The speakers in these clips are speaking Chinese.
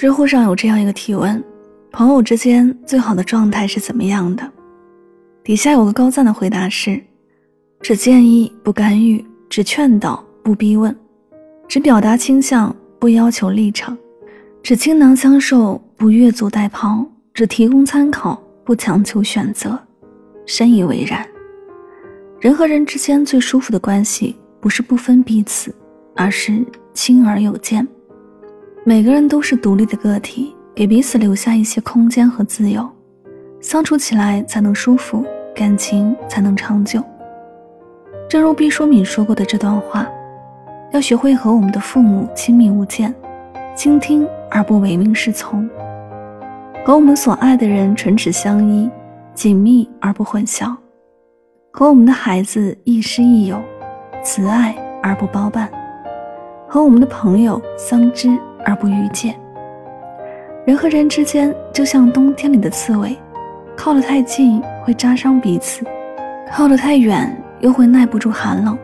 知乎上有这样一个提问：朋友之间最好的状态是怎么样的？底下有个高赞的回答是：只建议不干预，只劝导不逼问，只表达倾向不要求立场，只倾囊相授不越俎代庖，只提供参考不强求选择。深以为然。人和人之间最舒服的关系，不是不分彼此，而是亲而有间。每个人都是独立的个体，给彼此留下一些空间和自由，相处起来才能舒服，感情才能长久。正如毕淑敏说过的这段话：要学会和我们的父母亲密无间，倾听而不唯命是从；和我们所爱的人唇齿相依，紧密而不混淆；和我们的孩子亦师亦友，慈爱而不包办；和我们的朋友相知。而不逾界。人和人之间就像冬天里的刺猬，靠得太近会扎伤彼此，靠得太远又会耐不住寒冷。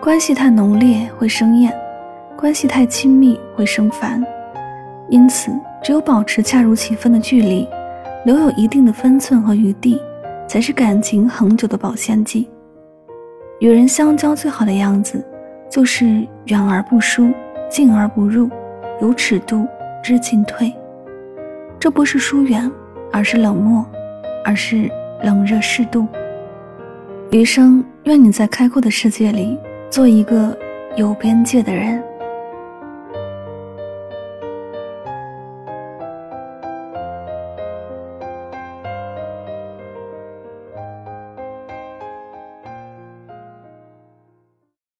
关系太浓烈会生厌，关系太亲密会生烦。因此，只有保持恰如其分的距离，留有一定的分寸和余地，才是感情恒久的保鲜剂。与人相交最好的样子，就是远而不疏，近而不入。有尺度，知进退，这不是疏远，而是冷漠，而是冷热适度。余生，愿你在开阔的世界里，做一个有边界的人。